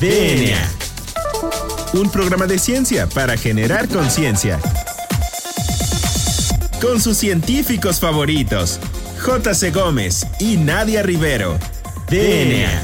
DNA. Un programa de ciencia para generar conciencia. Con sus científicos favoritos, J.C. Gómez y Nadia Rivero. DNA.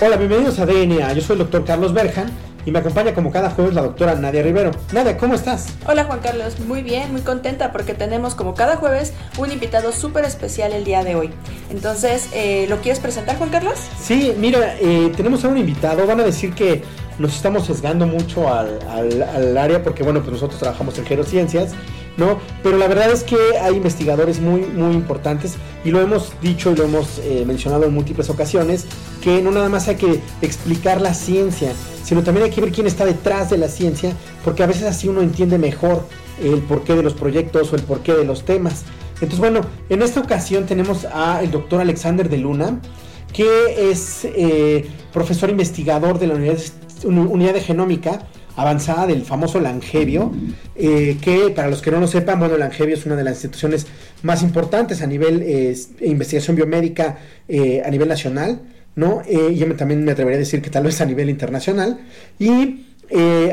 Hola, bienvenidos a DNA. Yo soy el doctor Carlos Berjan y me acompaña como cada jueves la doctora Nadia Rivero. Nadia, ¿cómo estás? Hola Juan Carlos, muy bien, muy contenta porque tenemos como cada jueves un invitado súper especial el día de hoy. Entonces, eh, ¿lo quieres presentar Juan Carlos? Sí, mira, eh, tenemos a un invitado, van a decir que nos estamos sesgando mucho al, al, área porque bueno, pues nosotros trabajamos en gerociencias ¿no? Pero la verdad es que hay investigadores muy, muy importantes y lo hemos dicho y lo hemos eh, mencionado en múltiples ocasiones, que no nada más hay que explicar la ciencia, sino también hay que ver quién está detrás de la ciencia, porque a veces así uno entiende mejor el porqué de los proyectos o el porqué de los temas. Entonces, bueno, en esta ocasión tenemos al doctor Alexander de Luna, que es eh, profesor investigador de la unidad, unidad de genómica avanzada del famoso Langevio, eh, que para los que no lo sepan, bueno, Langevio es una de las instituciones más importantes a nivel de investigación biomédica eh, a nivel nacional, ¿no? Eh, yo también me atrevería a decir que tal vez a nivel internacional. Y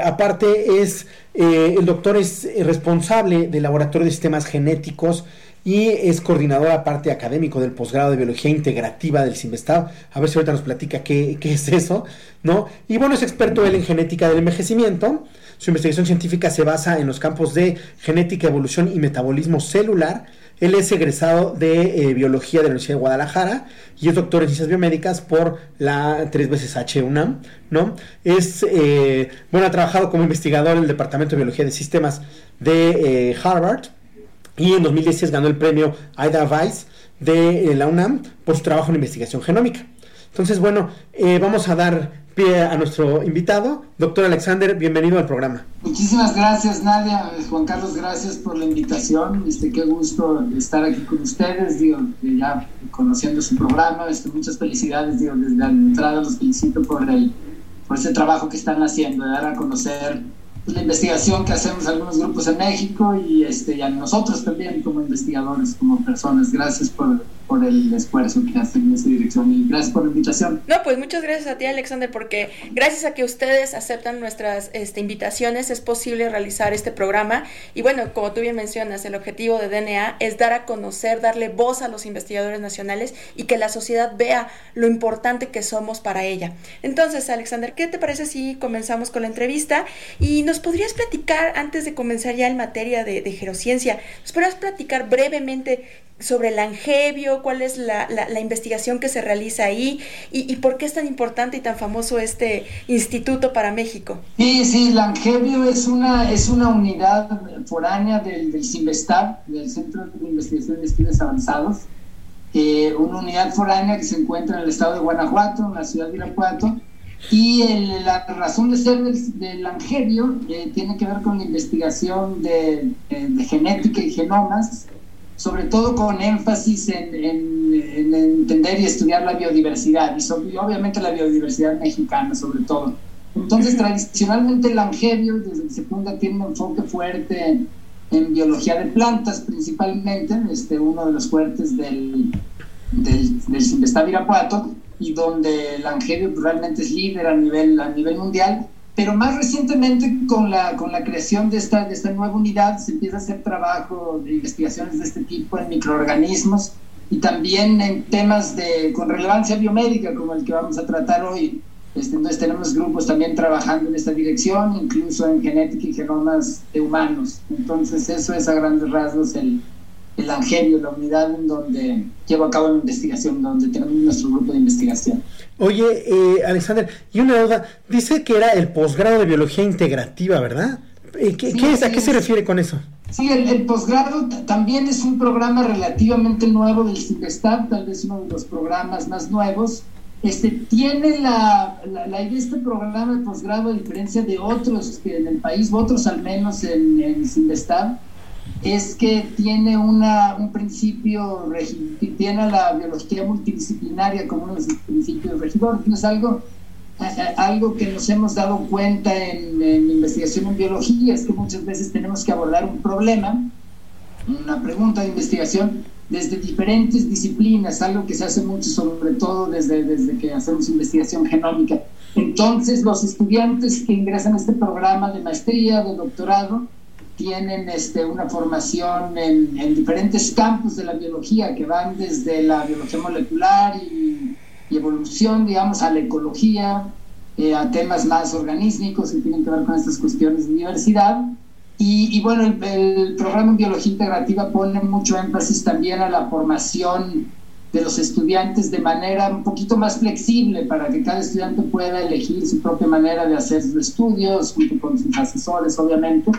aparte es, el doctor es responsable del laboratorio de sistemas genéticos y es coordinador aparte académico del posgrado de biología integrativa del CIMESTAB. A ver si ahorita nos platica qué, qué, es eso, ¿no? Y bueno, es experto él en genética del envejecimiento. Su investigación científica se basa en los campos de genética, evolución y metabolismo celular. Él es egresado de eh, biología de la Universidad de Guadalajara y es doctor en ciencias biomédicas por la tres veces H UNAM, ¿no? Es, eh, bueno, ha trabajado como investigador en el Departamento de Biología de Sistemas de eh, Harvard y en 2016 ganó el premio Ida Weiss de eh, la UNAM por su trabajo en investigación genómica. Entonces, bueno, eh, vamos a dar pie a nuestro invitado, doctor Alexander, bienvenido al programa. Muchísimas gracias, Nadia. Juan Carlos, gracias por la invitación. Este, qué gusto estar aquí con ustedes, digo, ya conociendo su programa. Este, muchas felicidades, digo, desde la entrada los felicito por, el, por ese trabajo que están haciendo, de dar a conocer la investigación que hacemos algunos grupos en México y, este, y a nosotros también como investigadores, como personas. Gracias por, por el esfuerzo que hacen en esa dirección y gracias por la invitación. No, pues muchas gracias a ti, Alexander, porque gracias a que ustedes aceptan nuestras este, invitaciones es posible realizar este programa. Y bueno, como tú bien mencionas, el objetivo de DNA es dar a conocer, darle voz a los investigadores nacionales y que la sociedad vea lo importante que somos para ella. Entonces, Alexander, ¿qué te parece si comenzamos con la entrevista? Y nos podrías platicar, antes de comenzar ya en materia de, de gerociencia, nos podrías platicar brevemente sobre el angevio, cuál es la, la, investigación que se realiza ahí y, y, por qué es tan importante y tan famoso este instituto para México. Sí, sí, el angevio es una, es una unidad foránea del, del CIMBESTAB, del Centro de Investigación de Estudios Avanzados, eh, una unidad foránea que se encuentra en el estado de Guanajuato, en la ciudad de Irapuato, y la razón de ser del, del eh, tiene que ver con la investigación de genética y genomas, sobre todo con énfasis en, en, entender y estudiar la biodiversidad, y, sobre, y, obviamente la biodiversidad mexicana sobre todo. Entonces, tradicionalmente el Angevio, desde que se funda, tiene un enfoque fuerte en, en biología de plantas principalmente, este, uno de los fuertes del, del, del Irapuato, y donde el Angevio realmente es líder a nivel, a nivel mundial, pero más recientemente con la, con la creación de esta, de esta nueva unidad se empieza a hacer trabajo de investigaciones de este tipo en microorganismos y también en temas de, con relevancia biomédica como el que vamos a tratar hoy. Este, entonces tenemos grupos también trabajando en esta dirección, incluso en genética y genomas de humanos. Entonces eso es a grandes rasgos el, el Angelio, la unidad en donde llevo a cabo la investigación, donde tenemos nuestro grupo de investigación. Oye, eh, Alexander, y una duda, dice que era el posgrado de biología integrativa, ¿verdad? Eh, ¿Qué, sí, ¿qué es, ¿A qué se refiere con eso? Sí, el, el posgrado también es un programa relativamente nuevo del CIPESTAB, tal vez uno de los programas más nuevos. Este, tiene la, la, la idea de este programa de posgrado, a diferencia de otros que en el país, otros al menos en, en CIPESTAB, es que tiene una, un principio, tiene la biología multidisciplinaria como uno de sus principios regidores, es algo, algo que nos hemos dado cuenta en, en, investigación en biología, es que muchas veces tenemos que abordar un problema, una pregunta de investigación, desde diferentes disciplinas, algo que se hace mucho sobre todo desde, desde que hacemos investigación genómica. Entonces, los estudiantes que ingresan a este programa de maestría, de doctorado, tienen este, una formación en, en, diferentes campos de la biología, que van desde la biología molecular y, y evolución, digamos, a la ecología, eh, a temas más organísticos que tienen que ver con estas cuestiones de diversidad. Y, y bueno, el, el, programa biología integrativa pone mucho énfasis también a la formación de los estudiantes de manera un poquito más flexible para que cada estudiante pueda elegir su propia manera de hacer sus estudios, junto con sus asesores, obviamente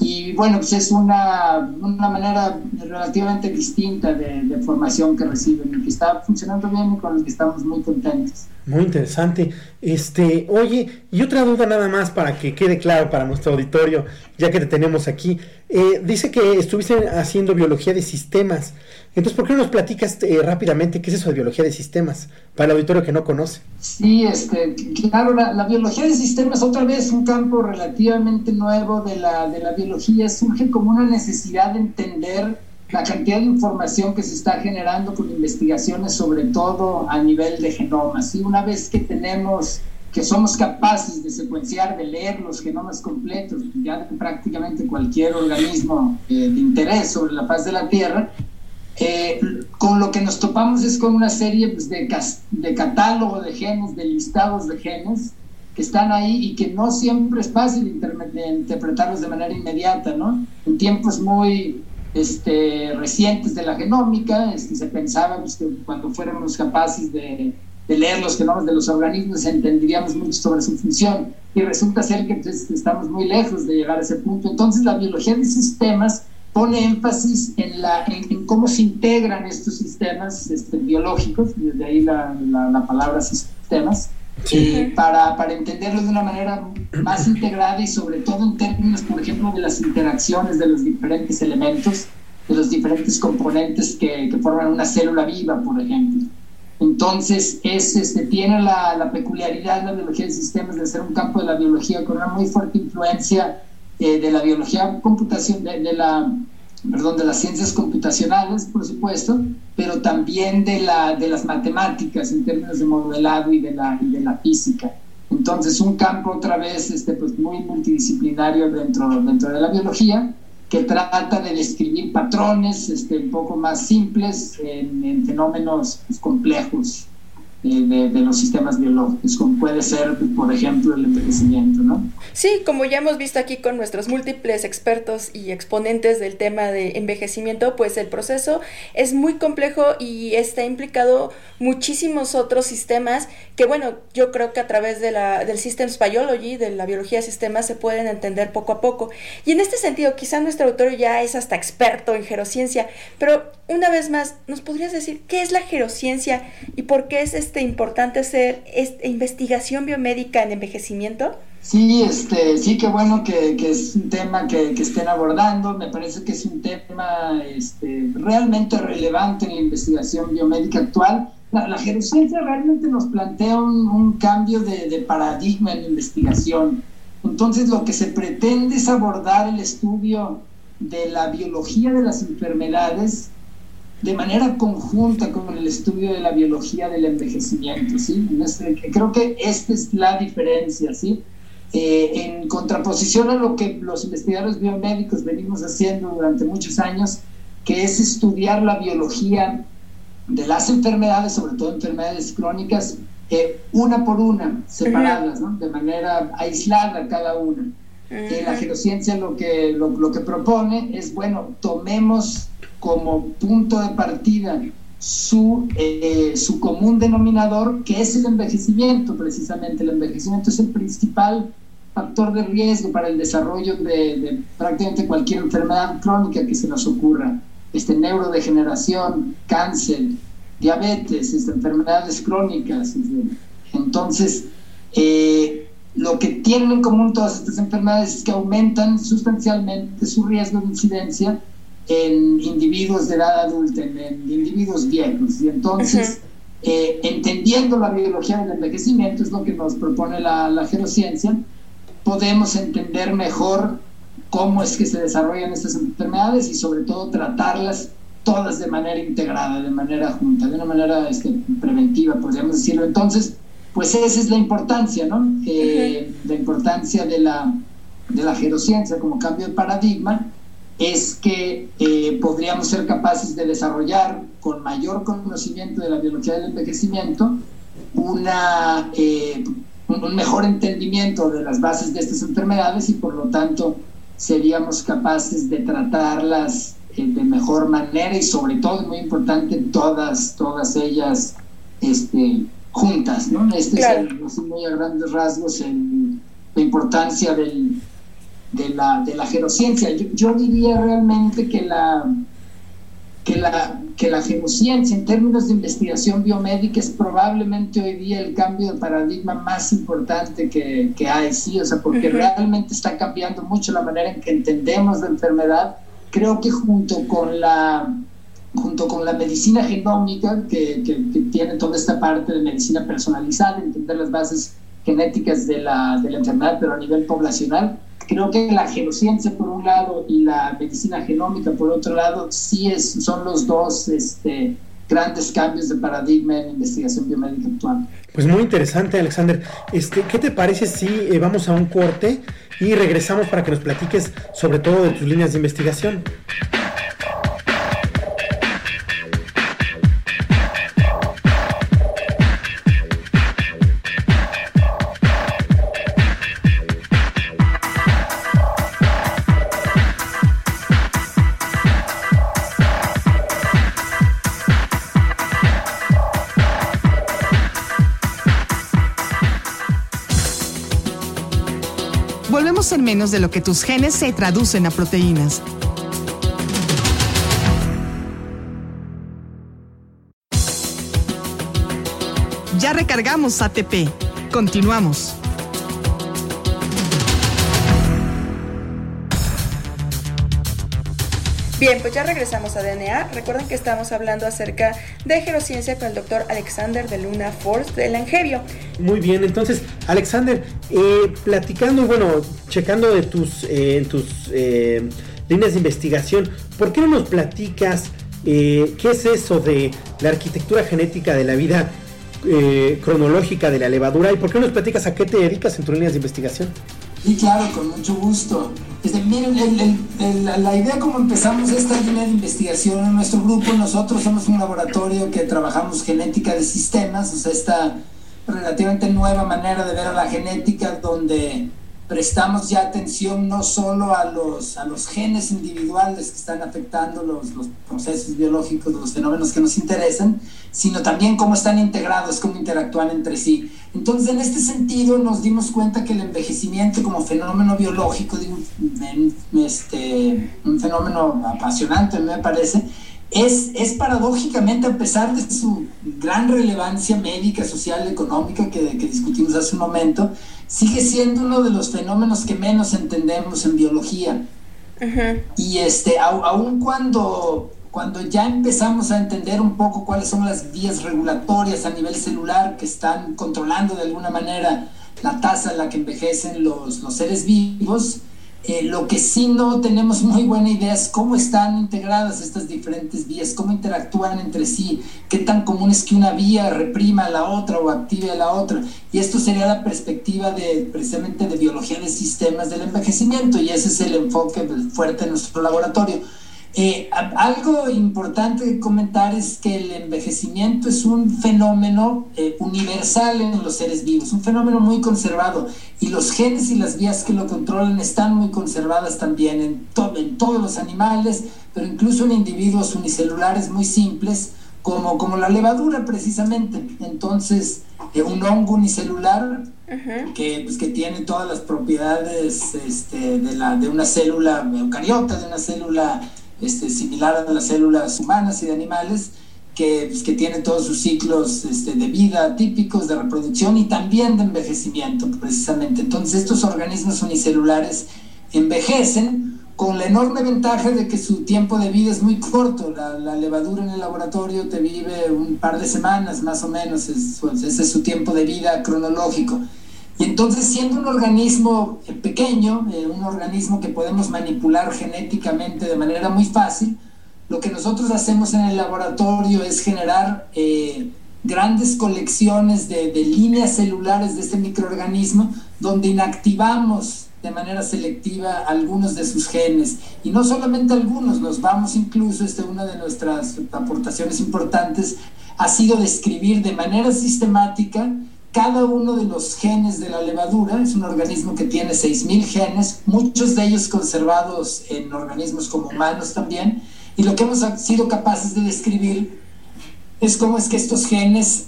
y bueno, pues es una, una manera relativamente distinta de, formación que reciben y que está funcionando bien y con la que estamos muy contentos. Muy interesante. Este, oye, y otra duda nada más para que quede claro para nuestro auditorio, ya que te tenemos aquí. Eh, dice que estuviste haciendo biología de sistemas. Entonces, ¿por qué no nos platicas eh, rápidamente qué es eso de biología de sistemas para el auditorio que no conoce? Sí, este, claro, la, la biología de sistemas, otra vez un campo relativamente nuevo de la, de la biología, surge como una necesidad de entender la cantidad de información que se está generando con investigaciones, sobre todo a nivel de genomas. Y una vez que tenemos, que somos capaces de secuenciar, de leer los genomas completos, ya de prácticamente cualquier organismo eh, de interés sobre la faz de la Tierra, eh, con lo que nos topamos es con una serie pues, de, de catálogo de genes, de listados de genes, que están ahí y que no siempre es fácil de interpretarlos de manera inmediata, ¿no? En tiempos muy este, recientes de la genómica, este, se pensaba pues, que cuando fuéramos capaces de, de, leer los genomas de los organismos entenderíamos mucho sobre su función y resulta ser que pues, estamos muy lejos de llegar a ese punto. Entonces la biología de sistemas pone énfasis en, la, en, en cómo se integran estos sistemas este, biológicos, desde ahí la, la, la palabra sistemas, eh, para, para, entenderlo de una manera más integrada y sobre todo en términos, por ejemplo, de las interacciones de los diferentes elementos, de los diferentes componentes que, que forman una célula viva, por ejemplo. Entonces, es, este, tiene la, la, peculiaridad de la biología de sistemas de ser un campo de la biología con una muy fuerte influencia eh, de la biología computación, de, de la perdón, de las ciencias computacionales, por supuesto, pero también de, la, de las matemáticas en términos de modelado y de la, y de la física. Entonces, un campo otra vez este, pues, muy multidisciplinario dentro, dentro de la biología, que trata de describir patrones este, un poco más simples en, en fenómenos pues, complejos de, de, los sistemas biológicos, como puede ser, por ejemplo, el envejecimiento, ¿no? Sí, como ya hemos visto aquí con nuestros múltiples expertos y exponentes del tema de envejecimiento, pues el proceso es muy complejo y está implicado muchísimos otros sistemas que, bueno, yo creo que a través de la, del Systems Biology, de la biología de sistemas, se pueden entender poco a poco. Y en este sentido, quizá nuestro autor ya es hasta experto en gerociencia, pero una vez más, ¿nos podrías decir qué es la gerociencia y por qué es este importante hacer esta investigación biomédica en envejecimiento? Sí, este, sí, qué bueno que, que es un tema que, que, estén abordando. Me parece que es un tema este, realmente relevante en la investigación biomédica actual. La, la realmente nos plantea un, un cambio de, de paradigma en la investigación. Entonces, lo que se pretende es abordar el estudio de la biología de las enfermedades de manera conjunta con el estudio de la biología del envejecimiento, ¿sí? Creo que esta es la diferencia, ¿sí? Eh, en contraposición a lo que los investigadores biomédicos venimos haciendo durante muchos años, que es estudiar la biología de las enfermedades, sobre todo enfermedades crónicas, eh, una por una, separadas, ¿no? de manera aislada cada una. Eh, la gerociencia lo que, lo, lo que propone es, bueno, tomemos como punto de partida su, eh, su común denominador, que es el envejecimiento, precisamente. El envejecimiento es el principal factor de riesgo para el desarrollo de, de prácticamente cualquier enfermedad crónica que se nos ocurra. Este, neurodegeneración, cáncer, diabetes, este, enfermedades crónicas. Este. Entonces, eh, lo que tienen en común todas estas enfermedades es que aumentan sustancialmente su riesgo de incidencia en individuos de edad adulta, en, en individuos viejos. Y entonces, uh -huh. eh, entendiendo la biología del envejecimiento, es lo que nos propone la, la gerociencia, podemos entender mejor cómo es que se desarrollan estas enfermedades y sobre todo tratarlas todas de manera integrada, de manera junta, de una manera este, preventiva, podríamos decirlo. Entonces, pues esa es la importancia, ¿no? Eh, la importancia de la, de la gerociencia como cambio de paradigma es que eh, podríamos ser capaces de desarrollar con mayor conocimiento de la biología del envejecimiento una, eh, un mejor entendimiento de las bases de estas enfermedades y por lo tanto seríamos capaces de tratarlas eh, de mejor manera y sobre todo, muy importante, todas, todas ellas este, juntas, ¿no? Este es muy a grandes rasgos la importancia del, de, la, de la gerociencia. Yo, diría realmente que la, que la, que la gerociencia en términos de investigación biomédica es probablemente hoy día el cambio de paradigma más importante que, que hay, sí, o sea, porque realmente está cambiando mucho la manera en que entendemos la enfermedad creo que junto con la, junto con la medicina genómica, que, que, tiene toda esta parte de medicina personalizada, entender las bases genéticas de la, de la enfermedad, pero a nivel poblacional, creo que la genociencia por un lado y la medicina genómica por otro lado, sí es, son los dos este, grandes cambios de paradigma en investigación biomédica actual. Pues muy interesante, Alexander. Este, ¿Qué te parece si eh, vamos a un corte y regresamos para que nos platiques sobre todo de tus líneas de investigación? Ser menos de lo que tus genes se traducen a proteínas. Ya recargamos ATP. Continuamos. Bien, pues ya regresamos a DNA. Recuerden que estamos hablando acerca de gerociencia con el doctor Alexander de Luna Force del Angevio. Muy bien, entonces, Alexander, eh, platicando, bueno, checando de tus, eh, tus eh, líneas de investigación, ¿por qué no nos platicas qué es eso de la arquitectura genética de la vida cronológica de la levadura y por qué no nos platicas a qué te dedicas en tus líneas de investigación? Sí, claro, con mucho gusto. Este, miren, la idea como empezamos esta línea de investigación en nuestro grupo, nosotros somos un laboratorio que trabajamos genética de sistemas, o sea, esta relativamente nueva manera de ver a la genética donde prestamos ya atención no solo a los, a los genes individuales que están afectando los, los, procesos biológicos, los fenómenos que nos interesan, sino también cómo están integrados, cómo interactúan entre sí. Entonces, en este sentido, nos dimos cuenta que el envejecimiento como fenómeno biológico, digo, este, un fenómeno apasionante, me parece, es, es paradójicamente, a pesar de su gran relevancia médica, social, económica que, que discutimos hace un momento, sigue siendo uno de los fenómenos que menos entendemos en biología. Y este, aun cuando, cuando ya empezamos a entender un poco cuáles son las vías regulatorias a nivel celular que están controlando de alguna manera la tasa en la que envejecen los, los seres vivos, eh, lo que sí no tenemos muy buena idea es cómo están integradas estas diferentes vías, cómo interactúan entre sí, qué tan común es que una vía reprima a la otra o active a la otra. Y esto sería la perspectiva de precisamente de biología de sistemas del envejecimiento y ese es el enfoque fuerte en nuestro laboratorio. Eh, algo importante de comentar es que el envejecimiento es un fenómeno eh, universal en los seres vivos, un fenómeno muy conservado y los genes y las vías que lo controlan están muy conservadas también en, en todos los animales, pero incluso en individuos unicelulares muy simples como, como la levadura precisamente. Entonces, eh, un hongo unicelular que, pues, que tiene todas las propiedades este, de, la, de una célula eucariota, de una célula este, similar a las células humanas y de animales, que, pues, que tiene todos sus ciclos este, de vida típicos, de reproducción y también de envejecimiento, precisamente. Entonces estos organismos unicelulares envejecen con la enorme ventaja de que su tiempo de vida es muy corto. La, levadura en el laboratorio te vive un par de semanas más o menos, ese es su tiempo de vida cronológico. Y entonces, siendo un organismo eh, pequeño, eh, un organismo que podemos manipular genéticamente de manera muy fácil, lo que nosotros hacemos en el laboratorio es generar eh, grandes colecciones de, de, líneas celulares de este microorganismo donde inactivamos de manera selectiva algunos de sus genes. Y no solamente algunos, nos vamos incluso, este, una de nuestras aportaciones importantes ha sido describir de manera sistemática cada uno de los genes de la levadura. Es un organismo que tiene 6.000 genes, muchos de ellos conservados en organismos como humanos también. Y lo que hemos sido capaces de describir es cómo es que estos genes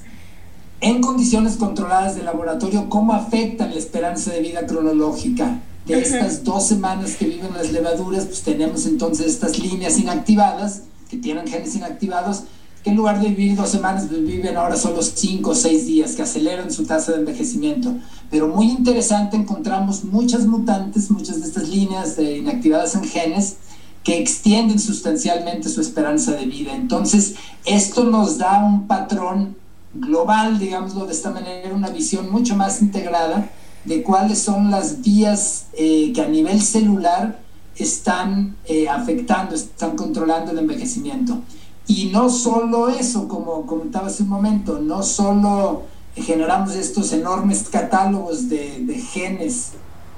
en condiciones controladas de laboratorio, cómo afectan la esperanza de vida cronológica. De estas dos semanas que viven las levaduras, pues tenemos entonces estas líneas inactivadas, que tienen genes inactivados, que en lugar de vivir dos semanas, viven ahora solo cinco o seis días, que aceleran su tasa de envejecimiento. Pero muy interesante, encontramos muchas mutantes, muchas de estas líneas inactivadas en genes, que extienden sustancialmente su esperanza de vida. Entonces, esto nos da un patrón global, digámoslo de esta manera, una visión mucho más integrada de cuáles son las vías eh, que a nivel celular están eh, afectando, están controlando el envejecimiento. Y no solo eso, como comentaba hace un momento, no solo generamos estos enormes catálogos de, genes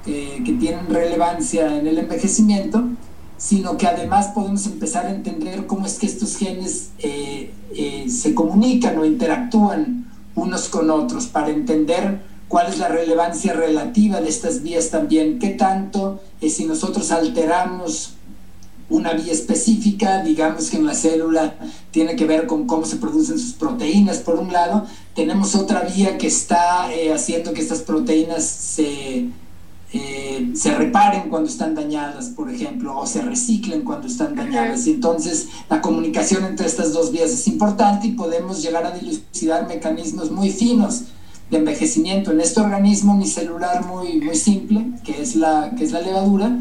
eh, que tienen relevancia en el envejecimiento, sino que además podemos empezar a entender cómo es que estos genes eh, eh, se comunican o interactúan unos con otros para entender cuál es la relevancia relativa de estas vías también, qué tanto eh, si nosotros alteramos una vía específica, digamos que en la célula tiene que ver con cómo se producen sus proteínas por un lado, tenemos otra vía que está haciendo que estas proteínas se eh, se reparen cuando están dañadas, por ejemplo, o se reciclen cuando están dañadas. Y entonces la comunicación entre estas dos vías es importante y podemos llegar a dilucidar mecanismos muy finos de envejecimiento en este organismo unicelular muy, muy simple, que es, la, que es la levadura,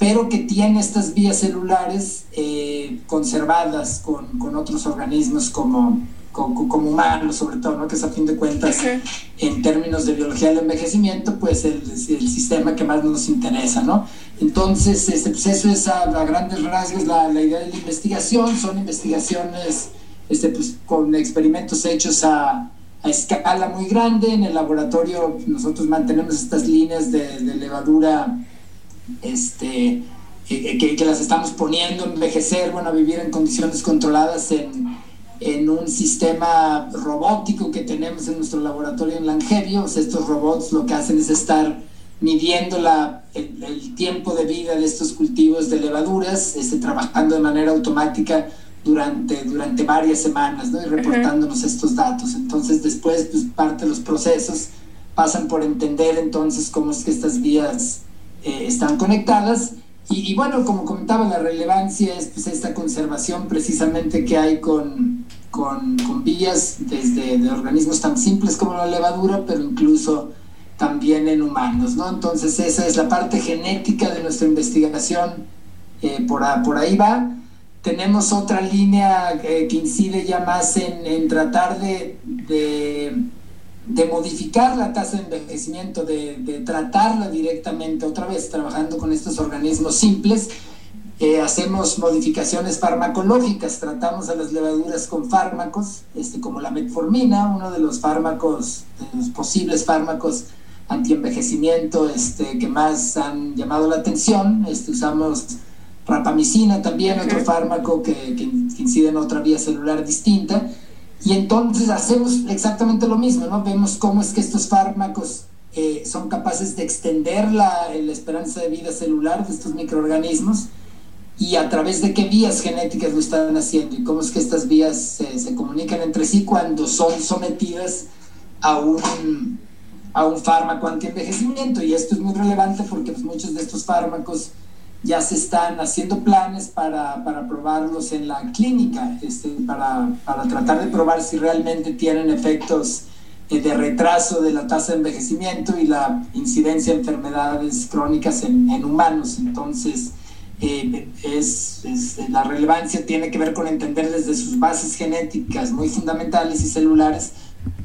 pero que tiene estas vías celulares eh, conservadas con, con otros organismos como, como, como humanos sobre todo, ¿no? que es a fin de cuentas, en términos de biología del envejecimiento, pues el, el, sistema que más nos interesa. ¿no? Entonces, este, pues eso es a, grandes rasgos la, la, idea de la investigación, son investigaciones este, pues, con experimentos hechos a, a escala muy grande, en el laboratorio nosotros mantenemos estas líneas de, de levadura este, que, que, las estamos poniendo a envejecer, bueno, a vivir en condiciones controladas en en un sistema robótico que tenemos en nuestro laboratorio en Langevio. estos robots lo que hacen es estar midiendo la, el, tiempo de vida de estos cultivos de levaduras, este, trabajando de manera automática durante, durante varias semanas ¿no? y reportándonos estos datos. Entonces después pues, parte de los procesos pasan por entender entonces cómo es que estas vías eh, están conectadas y, bueno, como comentaba, la relevancia es pues, esta conservación precisamente que hay con, con, con vías desde de organismos tan simples como la levadura, pero incluso también en humanos, ¿no? Entonces esa es la parte genética de nuestra investigación, eh, por, por ahí va. Tenemos otra línea que incide ya más en, en tratar de, de de modificar la tasa de envejecimiento, de, de, tratarla directamente, otra vez trabajando con estos organismos simples, eh, hacemos modificaciones farmacológicas, tratamos a las levaduras con fármacos, este, como la metformina, uno de los fármacos, de los posibles fármacos antienvejecimiento este, que más han llamado la atención. Este, usamos rapamicina también, otro fármaco que, que incide en otra vía celular distinta y entonces hacemos exactamente lo mismo, ¿no? Vemos cómo es que estos fármacos eh, son capaces de extender la, esperanza de vida celular de estos microorganismos y a través de qué vías genéticas lo están haciendo y cómo es que estas vías se comunican entre sí cuando son sometidas a un, a un fármaco anti-envejecimiento. Y esto es muy relevante porque pues, muchos de estos fármacos ya se están haciendo planes para, para probarlos en la clínica, este, para, para, tratar de probar si realmente tienen efectos eh, de retraso de la tasa de envejecimiento y la incidencia de enfermedades crónicas en, en humanos. Entonces, eh, es, la relevancia tiene que ver con entender desde sus bases genéticas muy fundamentales y celulares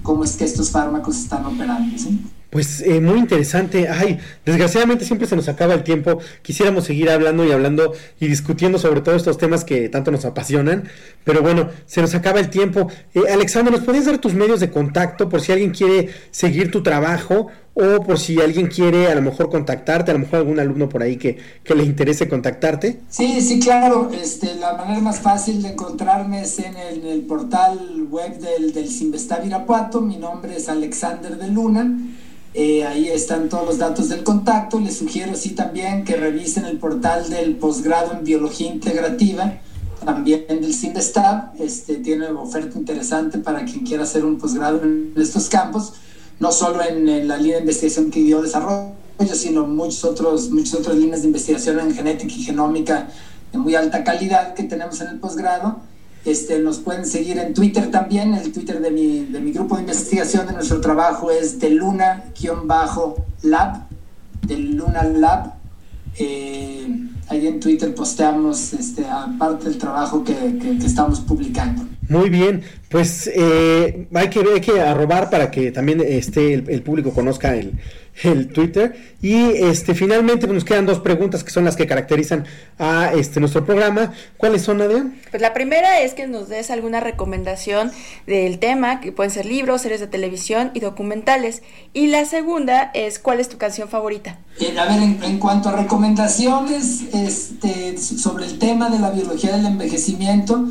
cómo es que estos fármacos están operando. ¿sí? Pues eh, muy interesante. Ay, desgraciadamente siempre se nos acaba el tiempo. Quisiéramos seguir hablando y hablando y discutiendo sobre todos estos temas que tanto nos apasionan. Pero bueno, se nos acaba el tiempo. Eh, Alexander, ¿nos puedes dar tus medios de contacto por si alguien quiere seguir tu trabajo o por si alguien quiere a lo mejor contactarte, a lo mejor algún alumno por ahí que, que le interese contactarte? Sí, sí, claro. Este, la manera más fácil de encontrarme es en el, portal web del, del Sinvestar Irapuato. Mi nombre es Alexander de Luna. Eh, ahí están todos los datos del contacto. Les sugiero sí también que revisen el portal del posgrado en biología integrativa, también del CINDESTAB. Este, tiene oferta interesante para quien quiera hacer un posgrado en estos campos, no solo en, la línea de investigación que dio desarrollo, sino muchos otros, muchas otras líneas de investigación en genética y genómica de muy alta calidad que tenemos en el posgrado este, nos pueden seguir en Twitter también. El Twitter de mi, de mi grupo de investigación de nuestro trabajo es de Luna-Lab, de Luna Lab. Eh, ahí en Twitter posteamos este, aparte del trabajo que, que, estamos publicando. Muy bien, pues eh, hay, que, hay que arrobar para que también este, el público conozca el, el Twitter. Y este finalmente pues, nos quedan dos preguntas que son las que caracterizan a este nuestro programa. ¿Cuáles son, Nadia? Pues la primera es que nos des alguna recomendación del tema, que pueden ser libros, series de televisión y documentales. Y la segunda es ¿cuál es tu canción favorita? Eh, a ver, en, cuanto a recomendaciones sobre el tema de la biología del envejecimiento,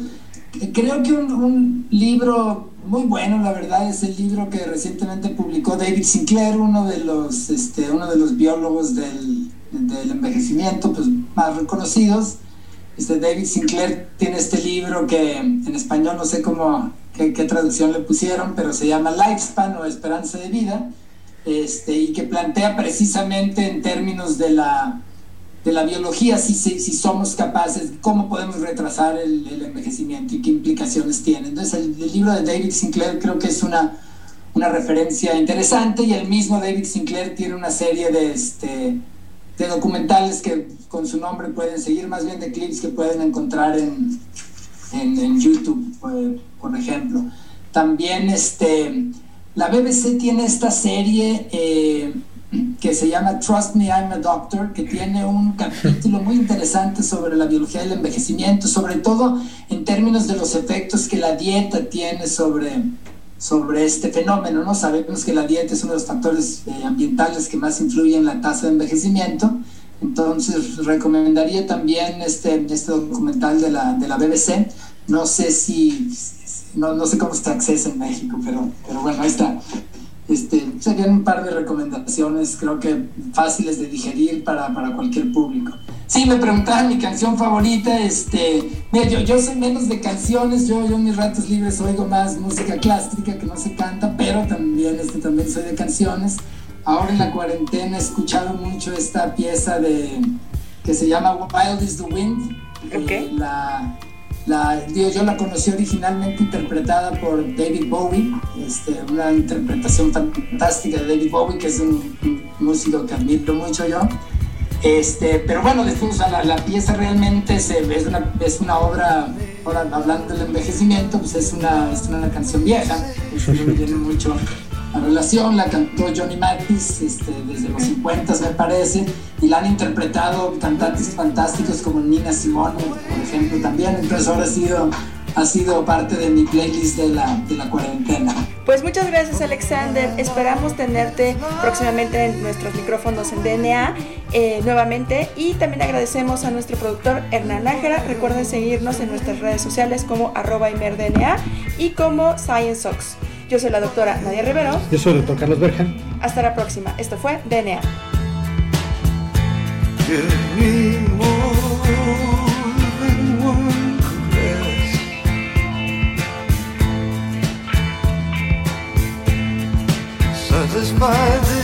creo que un, libro muy bueno, la verdad, es el libro que recientemente publicó David Sinclair, uno de los, este, uno de los biólogos del, envejecimiento pues, más reconocidos. Este David Sinclair tiene este libro que en español no sé cómo, qué, traducción le pusieron, pero se llama Lifespan o Esperanza de Vida, este, y que plantea precisamente en términos de la de la biología, si, si, somos capaces, cómo podemos retrasar el, envejecimiento y qué implicaciones tiene. Entonces, el, libro de David Sinclair creo que es una, una referencia interesante y el mismo David Sinclair tiene una serie de, este, de documentales que con su nombre pueden seguir, más bien de clips que pueden encontrar en, en, YouTube, por, ejemplo. También este, la BBC tiene esta serie... Eh, que se llama Trust Me, I'm a Doctor, que tiene un capítulo muy interesante sobre la biología del envejecimiento, sobre todo en términos de los efectos que la dieta tiene sobre, sobre este fenómeno. ¿no? Sabemos que la dieta es uno de los factores eh, ambientales que más influyen en la tasa de envejecimiento. Entonces recomendaría también este, este documental de la, de la BBC. No sé si, no, no sé cómo está acceso en México, pero, pero bueno, ahí está. Este, serían un par de recomendaciones, creo que fáciles de digerir para, para cualquier público. Sí, me preguntaban mi canción favorita, este, yo, yo soy menos de canciones, yo, yo en mis ratos libres oigo más música clásica que no se canta, pero también, este, también soy de canciones. Ahora en la cuarentena he escuchado mucho esta pieza de, que se llama Wild is the Wind. Okay. La, la, yo la conocí originalmente interpretada por David Bowie, este, una interpretación fantástica de David Bowie, que es un, músico que admiro mucho yo. Este, pero bueno, después la, pieza realmente es, una, es una obra, ahora hablando del envejecimiento, pues es una, es una canción vieja, eso me viene mucho la relación, la cantó Johnny Mathis este, desde los 50 me parece, y la han interpretado cantantes fantásticos como Nina Simone, ejemplo, también. Entonces ahora ha sido, ha sido parte de mi playlist de la, de la cuarentena. Pues muchas gracias Alexander, esperamos tenerte próximamente en nuestros micrófonos en DNA eh, nuevamente y también agradecemos a nuestro productor Hernán Nájera, recuerden seguirnos en nuestras redes sociales como arroba imerdna y como ScienceOx. Yo soy la doctora Nadia Rivero. Yo soy el doctor Carlos Berjan. Hasta la próxima. Esto fue DNA. DNA.